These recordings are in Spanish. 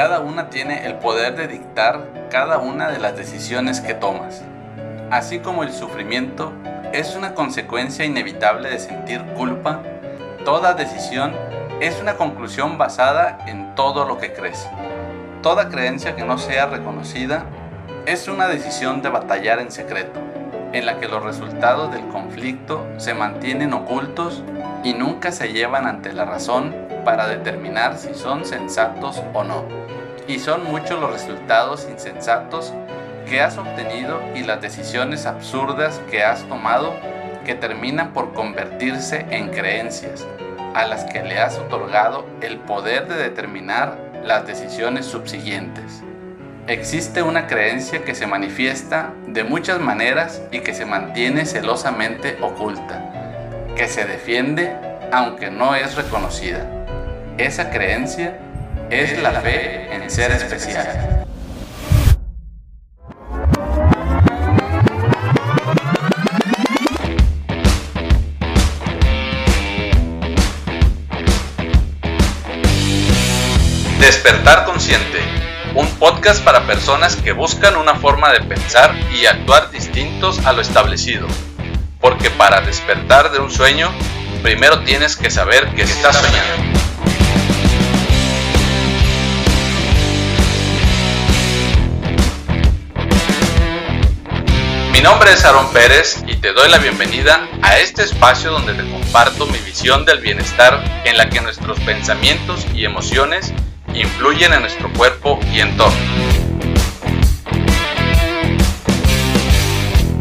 Cada una tiene el poder de dictar cada una de las decisiones que tomas. Así como el sufrimiento es una consecuencia inevitable de sentir culpa, toda decisión es una conclusión basada en todo lo que crees. Toda creencia que no sea reconocida es una decisión de batallar en secreto, en la que los resultados del conflicto se mantienen ocultos y nunca se llevan ante la razón para determinar si son sensatos o no. Y son muchos los resultados insensatos que has obtenido y las decisiones absurdas que has tomado que terminan por convertirse en creencias, a las que le has otorgado el poder de determinar las decisiones subsiguientes. Existe una creencia que se manifiesta de muchas maneras y que se mantiene celosamente oculta, que se defiende aunque no es reconocida. Esa creencia es la fe en ser especial. Despertar Consciente, un podcast para personas que buscan una forma de pensar y actuar distintos a lo establecido. Porque para despertar de un sueño, primero tienes que saber que estás soñando. Mi nombre es Aaron Pérez y te doy la bienvenida a este espacio donde te comparto mi visión del bienestar en la que nuestros pensamientos y emociones influyen en nuestro cuerpo y entorno.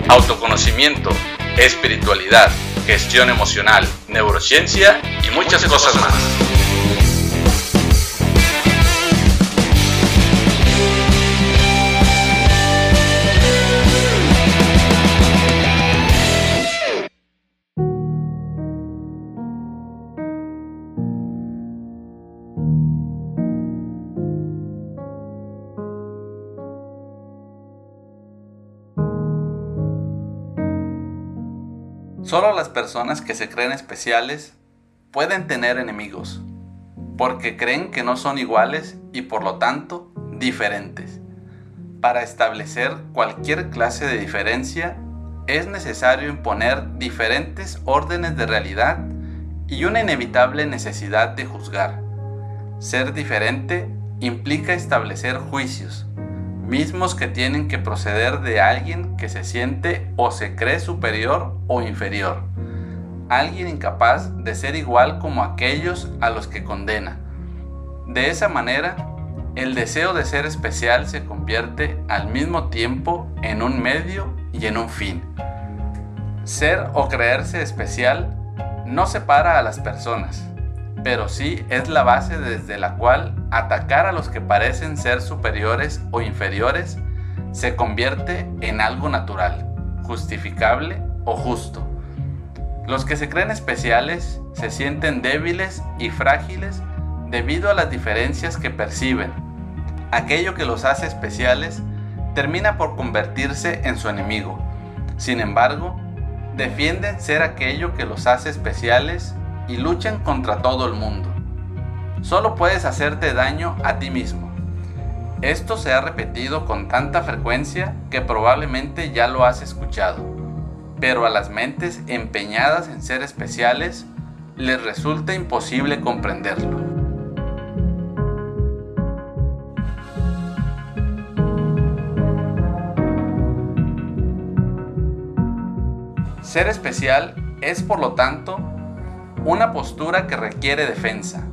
Autoconocimiento, espiritualidad, gestión emocional, neurociencia y muchas cosas más. Personas que se creen especiales pueden tener enemigos, porque creen que no son iguales y por lo tanto diferentes. Para establecer cualquier clase de diferencia es necesario imponer diferentes órdenes de realidad y una inevitable necesidad de juzgar. Ser diferente implica establecer juicios, mismos que tienen que proceder de alguien que se siente o se cree superior o inferior, alguien incapaz de ser igual como aquellos a los que condena. De esa manera, el deseo de ser especial se convierte al mismo tiempo en un medio y en un fin. Ser o creerse especial no separa a las personas, pero sí es la base desde la cual atacar a los que parecen ser superiores o inferiores se convierte en algo natural, justificable o justo. Los que se creen especiales se sienten débiles y frágiles debido a las diferencias que perciben. Aquello que los hace especiales termina por convertirse en su enemigo. Sin embargo, defienden ser aquello que los hace especiales y luchan contra todo el mundo. Solo puedes hacerte daño a ti mismo. Esto se ha repetido con tanta frecuencia que probablemente ya lo has escuchado, pero a las mentes empeñadas en ser especiales les resulta imposible comprenderlo. Ser especial es por lo tanto una postura que requiere defensa.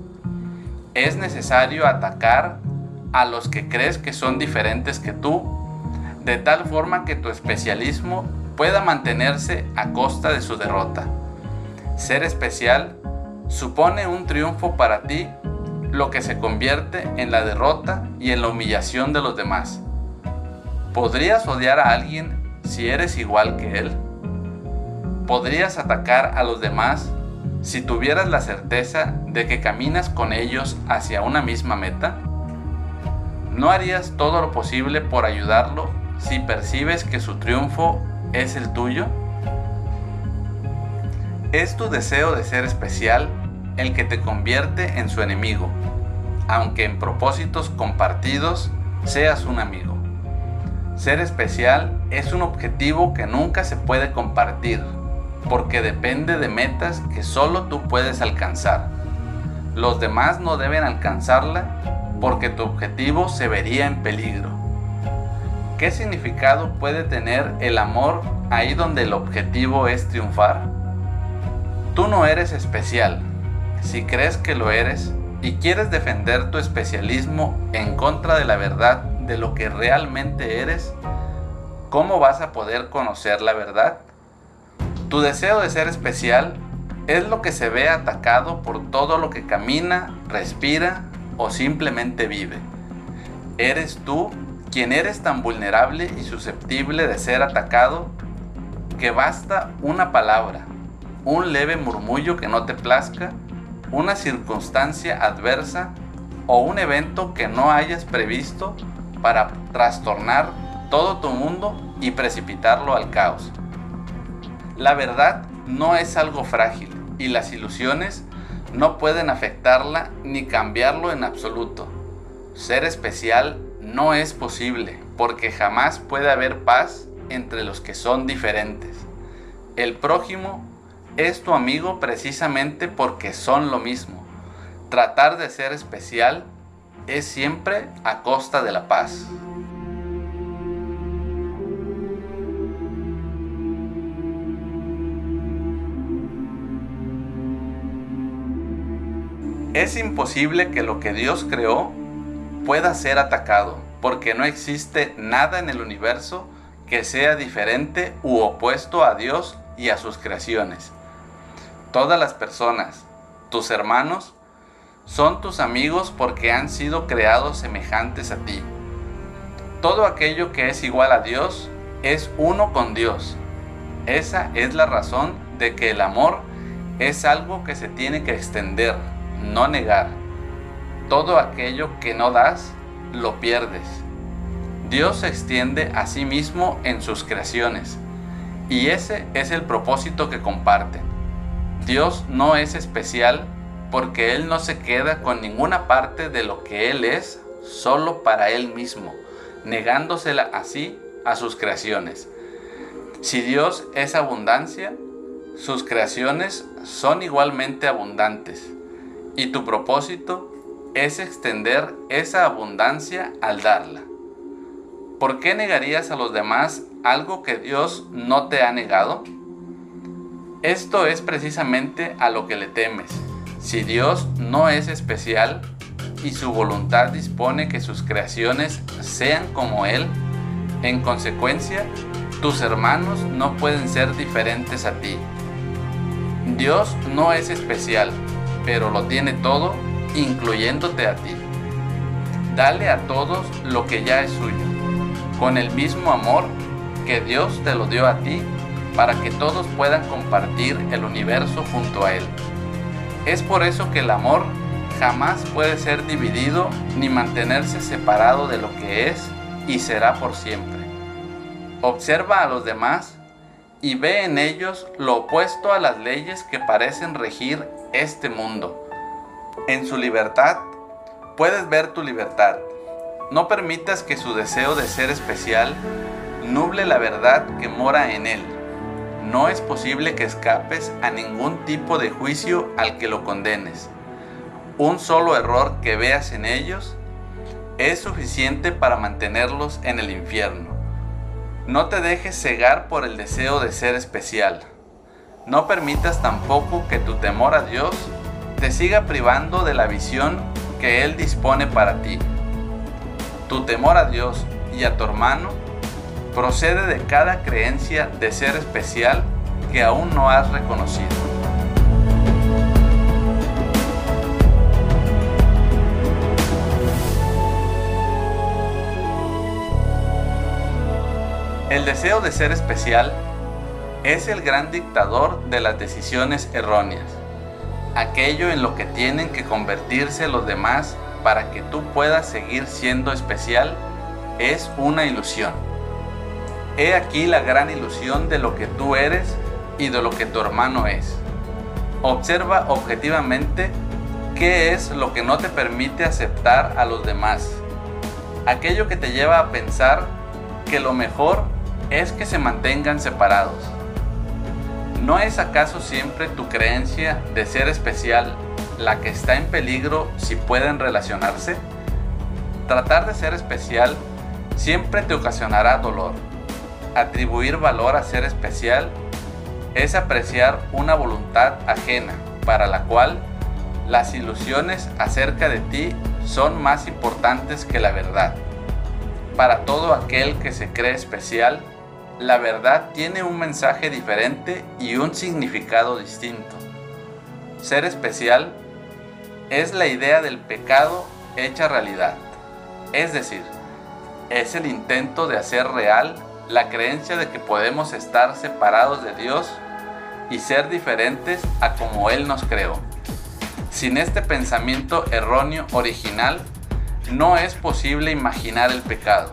Es necesario atacar a los que crees que son diferentes que tú, de tal forma que tu especialismo pueda mantenerse a costa de su derrota. Ser especial supone un triunfo para ti, lo que se convierte en la derrota y en la humillación de los demás. ¿Podrías odiar a alguien si eres igual que él? ¿Podrías atacar a los demás si tuvieras la certeza de que caminas con ellos hacia una misma meta? ¿No harías todo lo posible por ayudarlo si percibes que su triunfo es el tuyo? Es tu deseo de ser especial el que te convierte en su enemigo. aunque en propósitos compartidos seas un amigo. Ser especial es un objetivo que nunca se puede compartir, porque depende de metas que solo tú puedes alcanzar. Los demás no deben alcanzarla porque tu objetivo se vería en peligro. ¿Qué significado puede tener el amor ahí donde el objetivo es triunfar? Tú no eres especial. Si crees que lo eres y quieres defender tu especialismo en contra de la verdad de lo que realmente eres, ¿cómo vas a poder conocer la verdad? Tu deseo de ser especial es lo que se ve atacado por todo lo que camina, respira o simplemente vive. Eres tú quien eres tan vulnerable y susceptible de ser atacado que basta una palabra, un leve murmullo que no te plazca, una circunstancia adversa o un evento que no hayas previsto para trastornar todo tu mundo y precipitarlo al caos. La verdad no es algo frágil y las ilusiones no pueden afectarla ni cambiarlo en absoluto. Ser especial no es posible porque jamás puede haber paz entre los que son diferentes. El prójimo es tu amigo precisamente porque son lo mismo. Tratar de ser especial es siempre a costa de la paz. Es imposible que lo que Dios creó pueda ser atacado, porque no existe nada en el universo que sea diferente u opuesto a Dios y a sus creaciones. Todas las personas, tus hermanos, son tus amigos porque han sido creados semejantes a ti. Todo aquello que es igual a Dios es uno con Dios. Esa es la razón de que el amor es algo que se tiene que extender, no negar. Todo aquello que no das, lo pierdes. Dios se extiende a sí mismo en sus creaciones y ese es el propósito que comparten. Dios no es especial porque Él no se queda con ninguna parte de lo que Él es solo para Él mismo, negándosela así a sus creaciones. Si Dios es abundancia, sus creaciones son igualmente abundantes y tu propósito es extender esa abundancia al darla. ¿Por qué negarías a los demás algo que Dios no te ha negado? Esto es precisamente a lo que le temes. Si Dios no es especial y su voluntad dispone que sus creaciones sean como Él, en consecuencia, tus hermanos no pueden ser diferentes a ti. Dios no es especial, pero lo tiene todo, incluyéndote a ti. Dale a todos lo que ya es suyo, con el mismo amor que Dios te lo dio a ti, para que todos puedan compartir el universo junto a Él. Es por eso que el amor jamás puede ser dividido ni mantenerse separado de lo que es y será por siempre. Observa a los demás y ve en ellos lo opuesto a las leyes que parecen regir este mundo. En su libertad puedes ver tu libertad. No permitas que su deseo de ser especial nuble la verdad que mora en él. No es posible que escapes a ningún tipo de juicio al que lo condenes. Un solo error que veas en ellos es suficiente para mantenerlos en el infierno. No te dejes cegar por el deseo de ser especial. No permitas tampoco que tu temor a Dios te siga privando de la visión que Él dispone para ti. Tu temor a Dios y a tu hermano procede de cada creencia de ser especial que aún no has reconocido. El deseo de ser especial es el gran dictador de las decisiones erróneas, aquello en lo que tienen que convertirse los demás para que tú puedas seguir siendo especial es una ilusión. He aquí la gran ilusión de lo que tú eres y de lo que tu hermano es. Observa objetivamente ¿Qué es lo que no te permite aceptar a los demás? Aquello que te lleva a pensar que lo mejor es que se mantengan separados. ¿No es acaso siempre tu creencia de ser especial la que está en peligro si pueden relacionarse? Tratar de ser especial siempre te ocasionará dolor. Atribuir valor a ser especial es apreciar una voluntad ajena para la cual las ilusiones acerca de ti son más importantes que la verdad. Para todo aquel que se cree especial, la verdad tiene un mensaje diferente y un significado distinto. Ser especial es la idea del pecado hecha realidad. Es decir, es el intento de hacer real la creencia de que podemos estar separados de Dios y ser diferentes a como Él nos creó. Sin este pensamiento erróneo original, no es posible imaginar el pecado.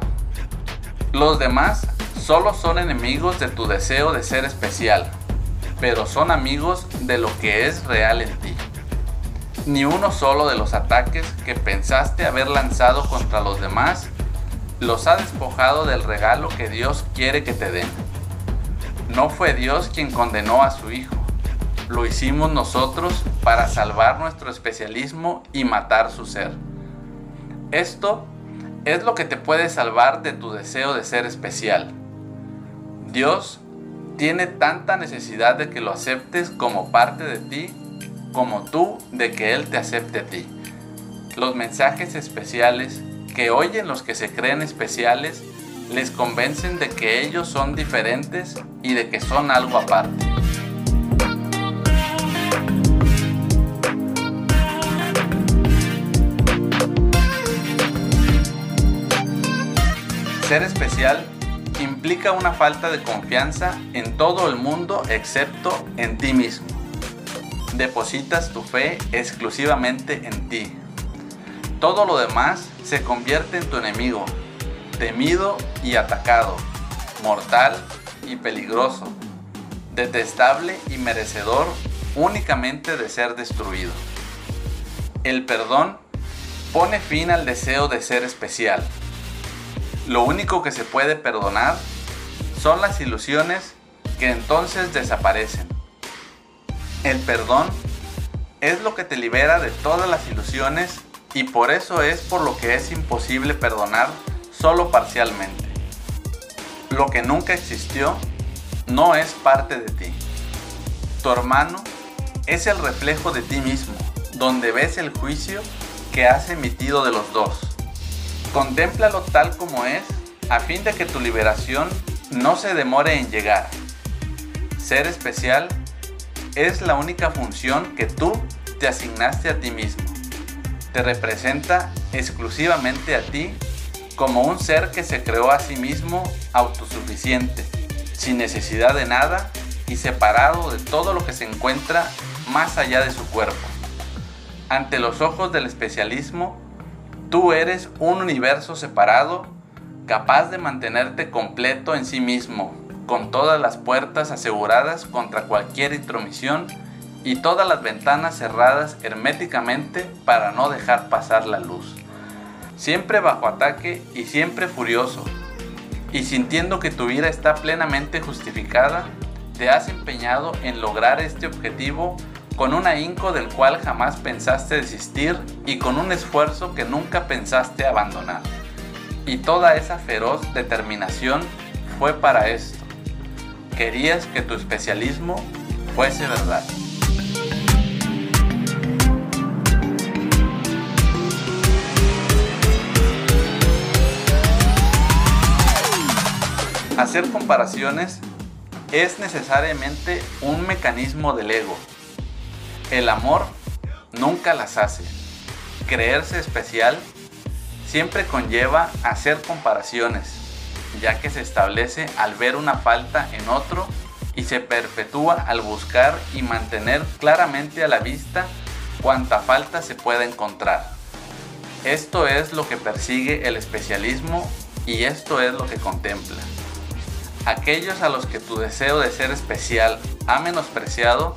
Los demás solo son enemigos de tu deseo de ser especial, pero son amigos de lo que es real en ti. Ni uno solo de los ataques que pensaste haber lanzado contra los demás los ha despojado del regalo que Dios quiere que te den. No fue Dios quien condenó a su Hijo, lo hicimos nosotros para salvar nuestro especialismo y matar su ser. Esto es lo que te puede salvar de tu deseo de ser especial. Dios tiene tanta necesidad de que lo aceptes como parte de ti, como tú de que Él te acepte a ti. Los mensajes especiales que oyen los que se creen especiales les convencen de que ellos son diferentes y de que son algo aparte. Ser especial implica una falta de confianza en todo el mundo excepto en ti mismo. Depositas tu fe exclusivamente en ti. Todo lo demás se convierte en tu enemigo, temido y atacado, mortal y peligroso, detestable y merecedor únicamente de ser destruido. El perdón pone fin al deseo de ser especial lo único que se puede perdonar son las ilusiones que entonces desaparecen. El perdón es lo que te libera de todas las ilusiones y por eso es por lo que es imposible perdonar solo parcialmente. Lo que nunca existió no es parte de ti. Tu hermano es el reflejo de ti mismo, donde ves el juicio que has emitido de los dos. Contémplalo tal como es, a fin de que tu liberación no se demore en llegar. Ser especial es la única función que tú te asignaste a ti mismo. Te representa exclusivamente a ti como un ser que se creó a sí mismo autosuficiente, sin necesidad de nada y separado de todo lo que se encuentra más allá de su cuerpo. Ante los ojos del especialismo, Tú eres un universo separado, capaz de mantenerte completo en sí mismo, con todas las puertas aseguradas contra cualquier intromisión y todas las ventanas cerradas herméticamente para no dejar pasar la luz. Siempre bajo ataque y siempre furioso, y sintiendo que tu vida está plenamente justificada, te has empeñado en lograr este objetivo con un ahínco del cual jamás pensaste desistir y con un esfuerzo que nunca pensaste abandonar. Y toda esa feroz determinación fue para esto. Querías que tu especialismo fuese verdad. Hacer comparaciones es necesariamente un mecanismo del ego el amor nunca las hace. Creerse especial siempre conlleva hacer comparaciones, ya que se establece al ver una falta en otro y se perpetúa al buscar y mantener claramente a la vista cuanta falta se pueda encontrar. Esto es lo que persigue el especialismo y esto es lo que contempla. Aquellos a los que tu deseo de ser especial ha menospreciado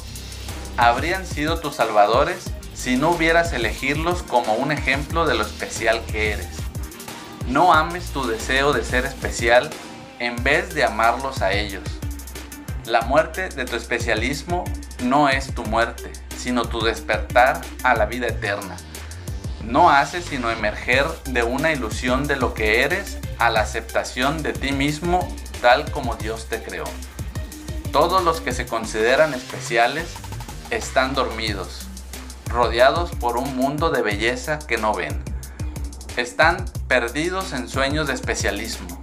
habrían sido tus salvadores si no hubieras elegirlos como un ejemplo de lo especial que eres. No ames tu deseo de ser especial en vez de amarlos a ellos. La muerte de tu especialismo no es tu muerte, sino tu despertar a la vida eterna. No hace sino emerger de una ilusión de lo que eres a la aceptación de ti mismo tal como Dios te creó. Todos los que se consideran especiales están dormidos, rodeados por un mundo de belleza que no ven. Están perdidos en sueños de especialismo.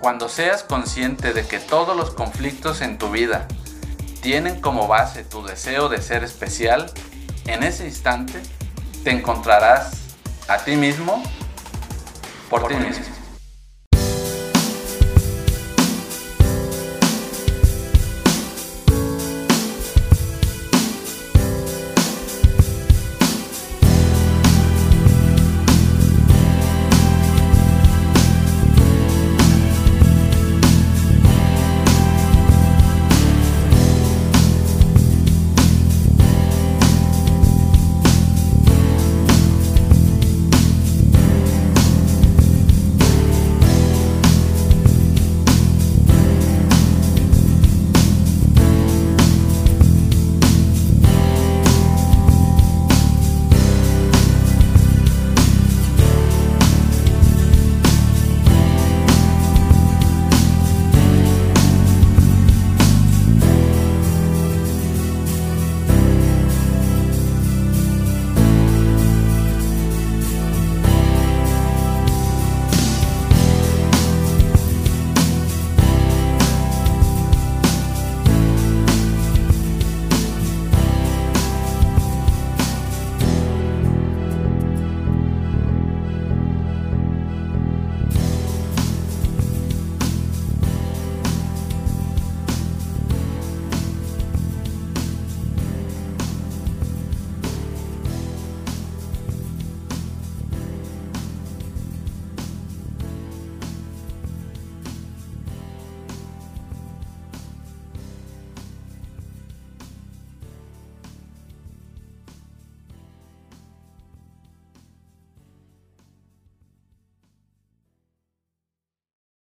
Cuando seas consciente de que todos los conflictos en tu vida tienen como base tu deseo de ser especial, en ese instante te encontrarás a ti mismo por, ti mismo.